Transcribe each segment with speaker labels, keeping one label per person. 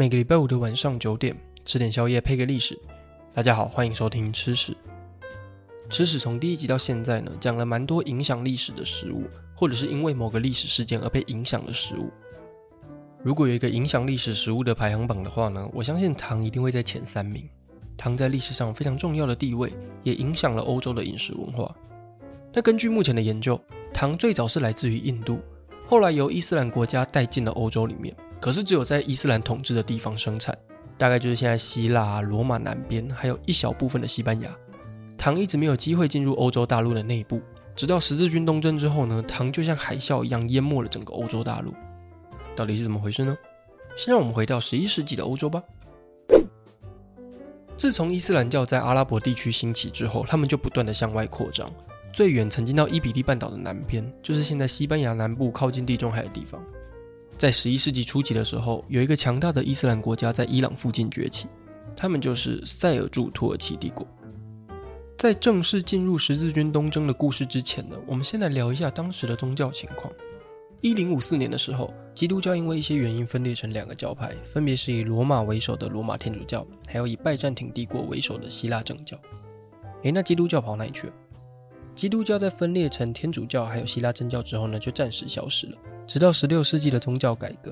Speaker 1: 每个礼拜五的晚上九点，吃点宵夜配个历史。大家好，欢迎收听吃史。吃史从第一集到现在呢，讲了蛮多影响历史的食物，或者是因为某个历史事件而被影响的食物。如果有一个影响历史食物的排行榜的话呢，我相信糖一定会在前三名。糖在历史上非常重要的地位，也影响了欧洲的饮食文化。那根据目前的研究，糖最早是来自于印度，后来由伊斯兰国家带进了欧洲里面。可是只有在伊斯兰统治的地方生产，大概就是现在希腊、罗马南边，还有一小部分的西班牙。糖一直没有机会进入欧洲大陆的内部，直到十字军东征之后呢，糖就像海啸一样淹没了整个欧洲大陆。到底是怎么回事呢？先让我们回到十一世纪的欧洲吧。自从伊斯兰教在阿拉伯地区兴起之后，他们就不断的向外扩张，最远曾经到伊比利半岛的南边，就是现在西班牙南部靠近地中海的地方。在十一世纪初期的时候，有一个强大的伊斯兰国家在伊朗附近崛起，他们就是塞尔柱土耳其帝国。在正式进入十字军东征的故事之前呢，我们先来聊一下当时的宗教情况。一零五四年的时候，基督教因为一些原因分裂成两个教派，分别是以罗马为首的罗马天主教，还有以拜占庭帝国为首的希腊正教。诶，那基督教跑哪里去了？基督教在分裂成天主教还有希腊正教之后呢，就暂时消失了。直到十六世纪的宗教改革，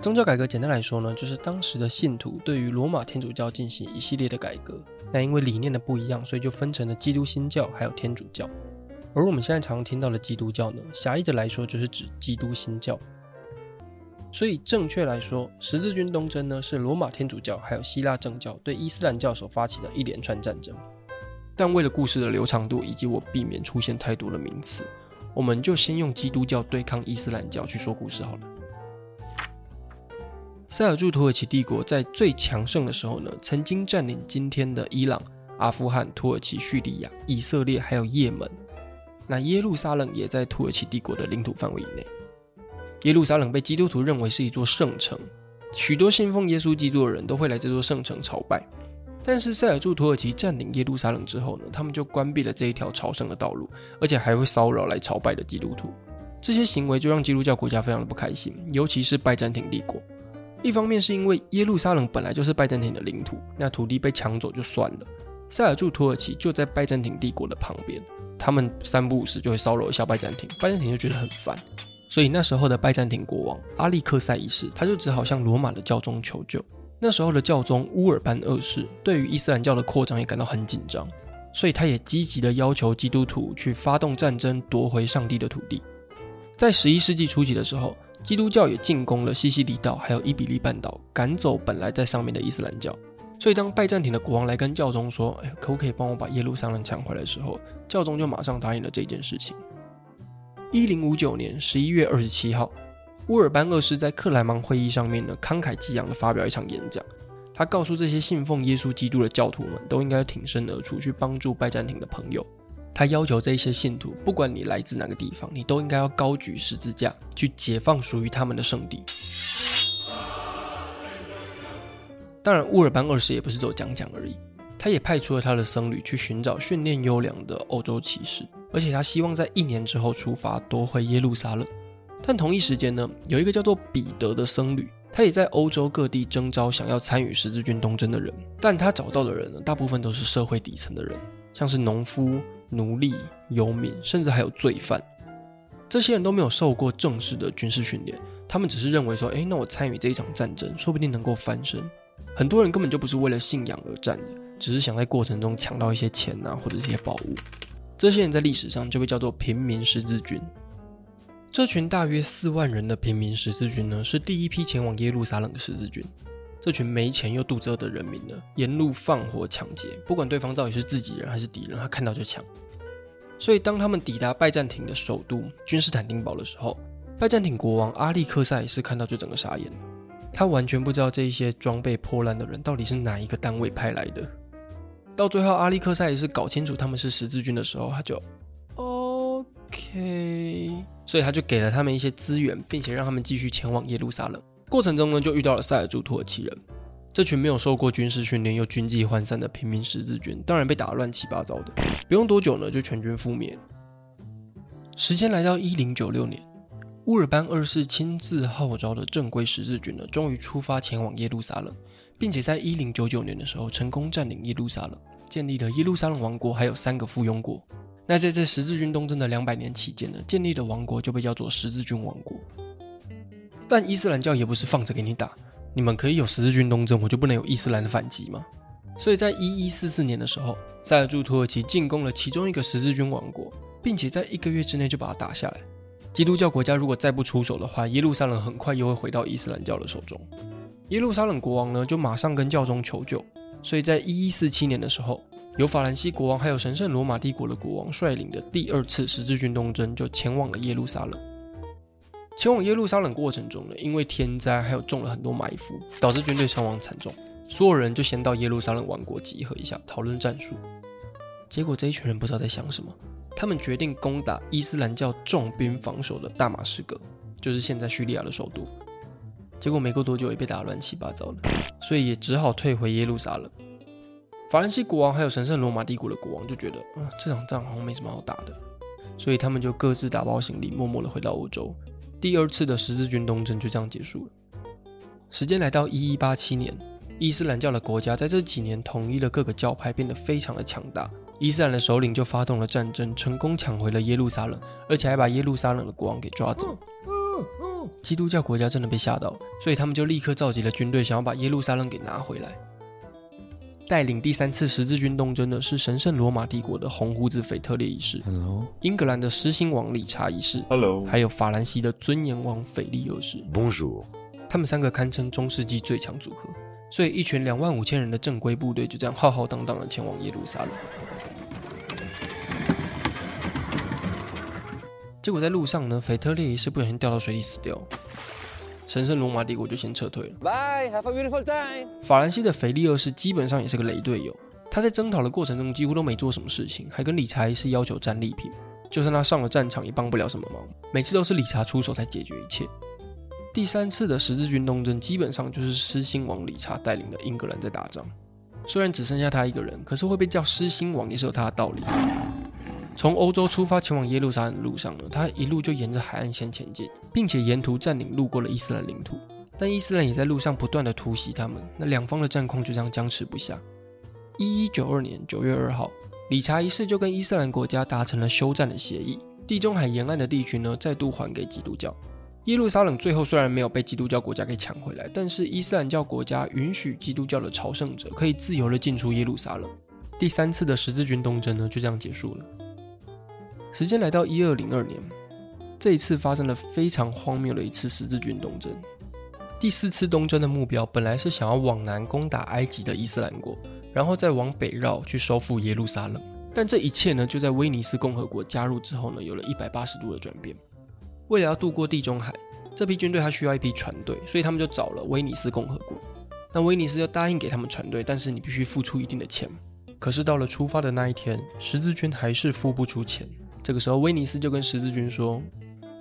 Speaker 1: 宗教改革简单来说呢，就是当时的信徒对于罗马天主教进行一系列的改革。那因为理念的不一样，所以就分成了基督新教还有天主教。而我们现在常听到的基督教呢，狭义的来说就是指基督新教。所以正确来说，十字军东征呢是罗马天主教还有希腊正教对伊斯兰教所发起的一连串战争。但为了故事的流畅度以及我避免出现太多的名词。我们就先用基督教对抗伊斯兰教去说故事好了。塞尔柱土耳其帝国在最强盛的时候呢，曾经占领今天的伊朗、阿富汗、土耳其、叙利亚、以色列，还有也门。那耶路撒冷也在土耳其帝国的领土范围以内。耶路撒冷被基督徒认为是一座圣城，许多信奉耶稣基督的人都会来这座圣城朝拜。但是塞尔柱土耳其占领耶路撒冷之后呢，他们就关闭了这一条朝圣的道路，而且还会骚扰来朝拜的基督徒。这些行为就让基督教国家非常的不开心，尤其是拜占庭帝国。一方面是因为耶路撒冷本来就是拜占庭的领土，那土地被抢走就算了，塞尔柱土耳其就在拜占庭帝国的旁边，他们三不五时就会骚扰一下拜占庭，拜占庭就觉得很烦，所以那时候的拜占庭国王阿历克塞一世，他就只好向罗马的教宗求救。那时候的教宗乌尔班二世对于伊斯兰教的扩张也感到很紧张，所以他也积极的要求基督徒去发动战争夺回上帝的土地。在十一世纪初期的时候，基督教也进攻了西西里岛还有伊比利半岛，赶走本来在上面的伊斯兰教。所以当拜占庭的国王来跟教宗说：“哎，可不可以帮我把耶路撒冷抢回来？”的时候，教宗就马上答应了这件事情。一零五九年十一月二十七号。乌尔班二世在克莱芒会议上面呢，慷慨激昂的发表一场演讲。他告诉这些信奉耶稣基督的教徒们，都应该挺身而出去帮助拜占庭的朋友。他要求这些信徒，不管你来自哪个地方，你都应该要高举十字架，去解放属于他们的圣地。当然，乌尔班二世也不是只有讲讲而已，他也派出了他的僧侣去寻找训练优良的欧洲骑士，而且他希望在一年之后出发夺回耶路撒冷。但同一时间呢，有一个叫做彼得的僧侣，他也在欧洲各地征召想要参与十字军东征的人。但他找到的人呢，大部分都是社会底层的人，像是农夫、奴隶、游民，甚至还有罪犯。这些人都没有受过正式的军事训练，他们只是认为说，诶，那我参与这一场战争，说不定能够翻身。很多人根本就不是为了信仰而战的，只是想在过程中抢到一些钱啊，或者一些宝物。这些人在历史上就被叫做平民十字军。这群大约四万人的平民十字军呢，是第一批前往耶路撒冷的十字军。这群没钱又肚子饿的人民呢，沿路放火抢劫，不管对方到底是自己人还是敌人，他看到就抢。所以当他们抵达拜占庭的首都君士坦丁堡的时候，拜占庭国王阿历克塞是看到就整个傻眼，他完全不知道这些装备破烂的人到底是哪一个单位派来的。到最后，阿历克塞也是搞清楚他们是十字军的时候，他就。K，所以他就给了他们一些资源，并且让他们继续前往耶路撒冷。过程中呢，就遇到了塞尔柱土耳其人，这群没有受过军事训练又军纪涣散的平民十字军，当然被打得乱七八糟的。不用多久呢，就全军覆灭。时间来到一零九六年，乌尔班二世亲自号召的正规十字军呢，终于出发前往耶路撒冷，并且在一零九九年的时候成功占领耶路撒冷，建立了耶路撒冷王国，还有三个附庸国。那在这十字军东征的两百年期间呢，建立的王国就被叫做十字军王国。但伊斯兰教也不是放着给你打，你们可以有十字军东征，我就不能有伊斯兰的反击吗？所以在一一四四年的时候，塞尔柱土耳其进攻了其中一个十字军王国，并且在一个月之内就把它打下来。基督教国家如果再不出手的话，耶路撒冷很快又会回到伊斯兰教的手中。耶路撒冷国王呢，就马上跟教宗求救。所以在一一四七年的时候，由法兰西国王还有神圣罗马帝国的国王率领的第二次十字军东征就前往了耶路撒冷。前往耶路撒冷过程中呢，因为天灾还有中了很多埋伏，导致军队伤亡惨重。所有人就先到耶路撒冷王国集合一下，讨论战术。结果这一群人不知道在想什么。他们决定攻打伊斯兰教重兵防守的大马士革，就是现在叙利亚的首都。结果没过多久也被打乱七八糟了，所以也只好退回耶路撒冷。法兰西国王还有神圣罗马帝国的国王就觉得，嗯，这场仗好像没什么好打的，所以他们就各自打包行李，默默的回到欧洲。第二次的十字军东征就这样结束了。时间来到一一八七年，伊斯兰教的国家在这几年统一了各个教派，变得非常的强大。伊斯兰的首领就发动了战争，成功抢回了耶路撒冷，而且还把耶路撒冷的国王给抓走。基督教国家真的被吓到，所以他们就立刻召集了军队，想要把耶路撒冷给拿回来。带领第三次十字军东征的是神圣罗马帝国的红胡子腓特烈一世，Hello. 英格兰的狮心王理查一世，Hello. 还有法兰西的尊严王腓力二世，Bonjour。他们三个堪称中世纪最强组合，所以一群两万五千人的正规部队就这样浩浩荡荡的前往耶路撒冷。结果在路上呢，腓特烈一世不小心掉到水里死掉，神圣罗马帝国就先撤退了。Bye, have a beautiful time。法兰西的腓力二世基本上也是个雷队友，他在征讨的过程中几乎都没做什么事情，还跟理查一世要求战利品，就算他上了战场也帮不了什么忙，每次都是理查出手才解决一切。第三次的十字军东征基本上就是狮心王理查带领的英格兰在打仗，虽然只剩下他一个人，可是会被叫狮心王也是有他的道理。从欧洲出发前往耶路撒冷的路上呢，他一路就沿着海岸线前进，并且沿途占领路过了伊斯兰领土。但伊斯兰也在路上不断的突袭他们，那两方的战况就这样僵持不下。一一九二年九月二号，理查一世就跟伊斯兰国家达成了休战的协议，地中海沿岸的地区呢再度还给基督教。耶路撒冷最后虽然没有被基督教国家给抢回来，但是伊斯兰教国家允许基督教的朝圣者可以自由的进出耶路撒冷。第三次的十字军东征呢就这样结束了。时间来到一二零二年，这一次发生了非常荒谬的一次十字军东征。第四次东征的目标本来是想要往南攻打埃及的伊斯兰国，然后再往北绕去收复耶路撒冷。但这一切呢，就在威尼斯共和国加入之后呢，有了一百八十度的转变。为了要渡过地中海，这批军队还需要一批船队，所以他们就找了威尼斯共和国。那威尼斯就答应给他们船队，但是你必须付出一定的钱。可是到了出发的那一天，十字军还是付不出钱。这个时候，威尼斯就跟十字军说：“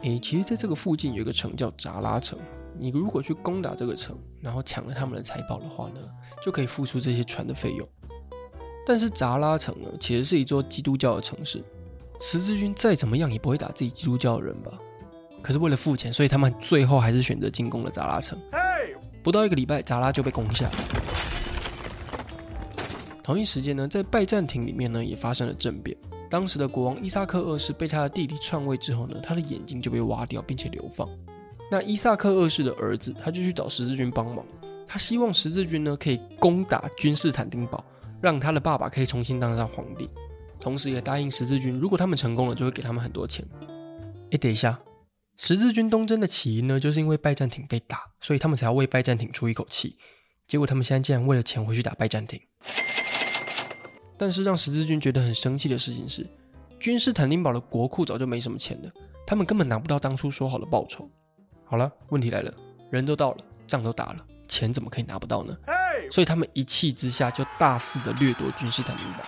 Speaker 1: 诶，其实在这个附近有一个城叫扎拉城，你如果去攻打这个城，然后抢了他们的财宝的话呢，就可以付出这些船的费用。但是扎拉城呢，其实是一座基督教的城市，十字军再怎么样也不会打自己基督教的人吧？可是为了付钱，所以他们最后还是选择进攻了扎拉城。不到一个礼拜，扎拉就被攻下。同一时间呢，在拜占庭里面呢，也发生了政变。”当时的国王伊萨克二世被他的弟弟篡位之后呢，他的眼睛就被挖掉，并且流放。那伊萨克二世的儿子，他就去找十字军帮忙，他希望十字军呢可以攻打君士坦丁堡，让他的爸爸可以重新当上皇帝，同时也答应十字军，如果他们成功了，就会给他们很多钱。哎，等一下，十字军东征的起因呢，就是因为拜占庭被打，所以他们才要为拜占庭出一口气。结果他们现在竟然为了钱回去打拜占庭。但是让十字军觉得很生气的事情是，君士坦丁堡的国库早就没什么钱了，他们根本拿不到当初说好的报酬。好了，问题来了，人都到了，仗都打了，钱怎么可以拿不到呢？所以他们一气之下就大肆的掠夺君士坦丁堡。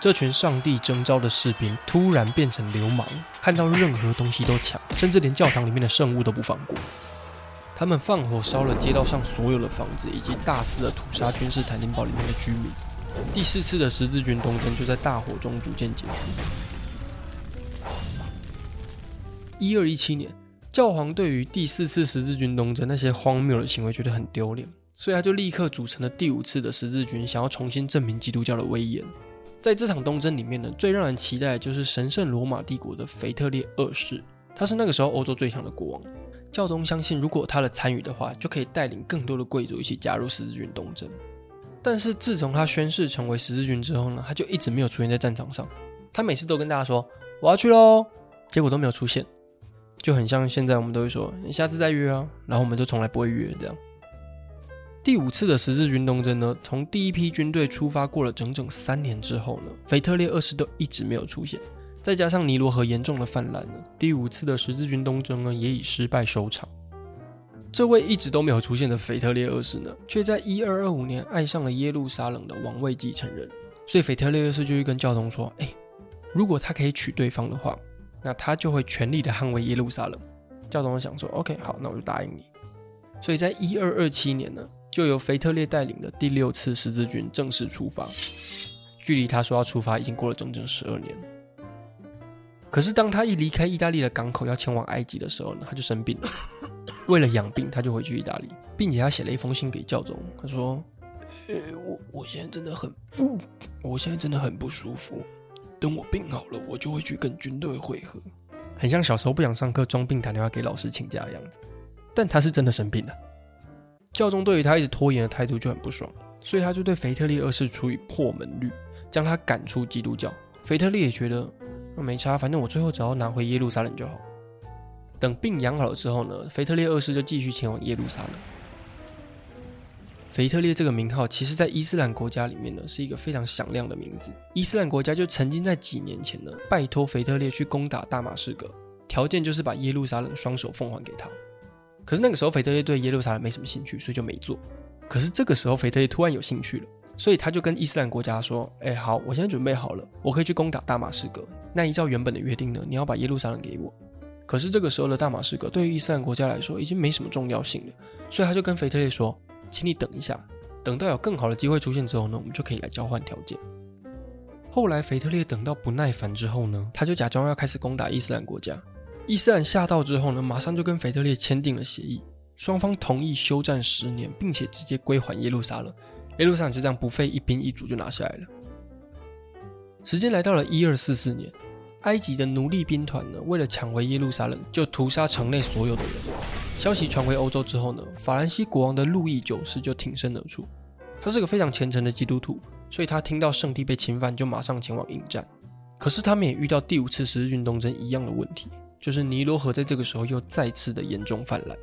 Speaker 1: 这群上帝征召的士兵突然变成流氓，看到任何东西都抢，甚至连教堂里面的圣物都不放过。他们放火烧了街道上所有的房子，以及大肆的屠杀君士坦丁堡里面的居民。第四次的十字军东征就在大火中逐渐结束。一二一七年，教皇对于第四次十字军东征那些荒谬的行为觉得很丢脸，所以他就立刻组成了第五次的十字军，想要重新证明基督教的威严。在这场东征里面呢，最让人期待的就是神圣罗马帝国的腓特烈二世，他是那个时候欧洲最强的国王。教宗相信，如果他的参与的话，就可以带领更多的贵族一起加入十字军东征。但是自从他宣誓成为十字军之后呢，他就一直没有出现在战场上。他每次都跟大家说我要去喽，结果都没有出现，就很像现在我们都会说你下次再约啊，然后我们就从来不会约这样。第五次的十字军东征呢，从第一批军队出发过了整整三年之后呢，腓特烈二世都一直没有出现，再加上尼罗河严重的泛滥呢，第五次的十字军东征呢也以失败收场。这位一直都没有出现的腓特烈二世呢，却在一二二五年爱上了耶路撒冷的王位继承人，所以腓特烈二世就去跟教宗说：“哎，如果他可以娶对方的话，那他就会全力的捍卫耶路撒冷。”教宗想说：“OK，好，那我就答应你。”所以在一二二七年呢。就由腓特烈带领的第六次十字军正式出发，距离他说要出发已经过了整整十二年。可是当他一离开意大利的港口要前往埃及的时候呢，他就生病了。为了养病，他就回去意大利，并且他写了一封信给教宗，他说：“呃，我我现在真的很，我现在真的很不舒服。等我病好了，我就会去跟军队会合。”很像小时候不想上课装病打电话给老师请假的样子，但他是真的生病了。教宗对于他一直拖延的态度就很不爽，所以他就对腓特烈二世处以破门律，将他赶出基督教。腓特烈也觉得那没差，反正我最后只要拿回耶路撒冷就好。等病养好了之后呢，腓特烈二世就继续前往耶路撒冷。腓特烈这个名号，其实在伊斯兰国家里面呢，是一个非常响亮的名字。伊斯兰国家就曾经在几年前呢，拜托腓特烈去攻打大马士革，条件就是把耶路撒冷双手奉还给他。可是那个时候，腓特烈对耶路撒冷没什么兴趣，所以就没做。可是这个时候，腓特烈突然有兴趣了，所以他就跟伊斯兰国家说：“哎，好，我现在准备好了，我可以去攻打大马士革。那依照原本的约定呢，你要把耶路撒冷给我。”可是这个时候的大马士革对于伊斯兰国家来说已经没什么重要性了，所以他就跟腓特烈说：“请你等一下，等到有更好的机会出现之后呢，我们就可以来交换条件。”后来，腓特烈等到不耐烦之后呢，他就假装要开始攻打伊斯兰国家。伊斯兰吓到之后呢，马上就跟腓特烈签订了协议，双方同意休战十年，并且直接归还耶路撒冷。耶路撒冷就这样不费一兵一卒就拿下来了。时间来到了一二四四年，埃及的奴隶兵团呢，为了抢回耶路撒冷，就屠杀城内所有的人。消息传回欧洲之后呢，法兰西国王的路易九世就挺身而出。他是个非常虔诚的基督徒，所以他听到圣地被侵犯，就马上前往应战。可是他们也遇到第五次十字军东征一样的问题。就是尼罗河在这个时候又再次的严重泛滥，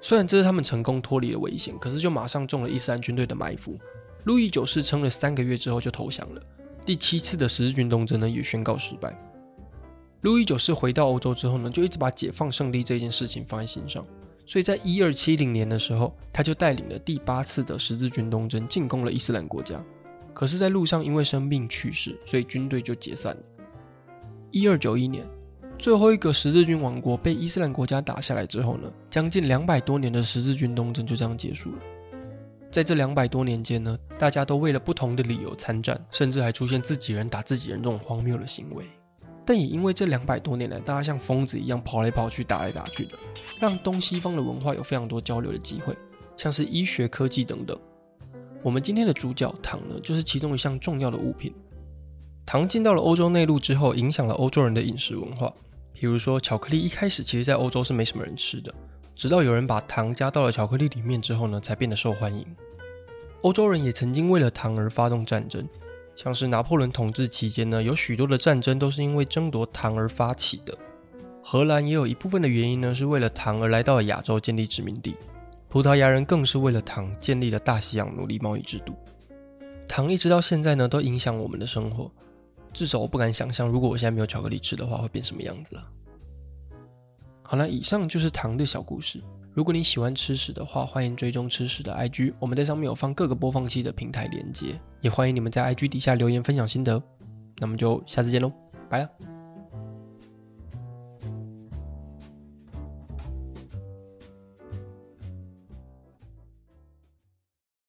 Speaker 1: 虽然这是他们成功脱离了危险，可是就马上中了伊斯兰军队的埋伏。路易九世撑了三个月之后就投降了。第七次的十字军东征呢也宣告失败。路易九世回到欧洲之后呢，就一直把解放圣地这件事情放在心上，所以在一二七零年的时候，他就带领了第八次的十字军东征进攻了伊斯兰国家。可是，在路上因为生病去世，所以军队就解散了。一二九一年。最后一个十字军王国被伊斯兰国家打下来之后呢，将近两百多年的十字军东征就这样结束了。在这两百多年间呢，大家都为了不同的理由参战，甚至还出现自己人打自己人这种荒谬的行为。但也因为这两百多年来，大家像疯子一样跑来跑去、打来打去的，让东西方的文化有非常多交流的机会，像是医学、科技等等。我们今天的主角糖呢，就是其中一项重要的物品。糖进到了欧洲内陆之后，影响了欧洲人的饮食文化。比如说，巧克力一开始其实在欧洲是没什么人吃的，直到有人把糖加到了巧克力里面之后呢，才变得受欢迎。欧洲人也曾经为了糖而发动战争，像是拿破仑统治期间呢，有许多的战争都是因为争夺糖而发起的。荷兰也有一部分的原因呢，是为了糖而来到了亚洲建立殖民地。葡萄牙人更是为了糖建立了大西洋奴隶贸易制度。糖一直到现在呢，都影响我们的生活。至少我不敢想象，如果我现在没有巧克力吃的话，会变什么样子了。好了，以上就是糖的小故事。如果你喜欢吃屎的话，欢迎追踪吃屎的 IG，我们在上面有放各个播放器的平台连接，也欢迎你们在 IG 底下留言分享心得。那我们就下次见喽，拜了。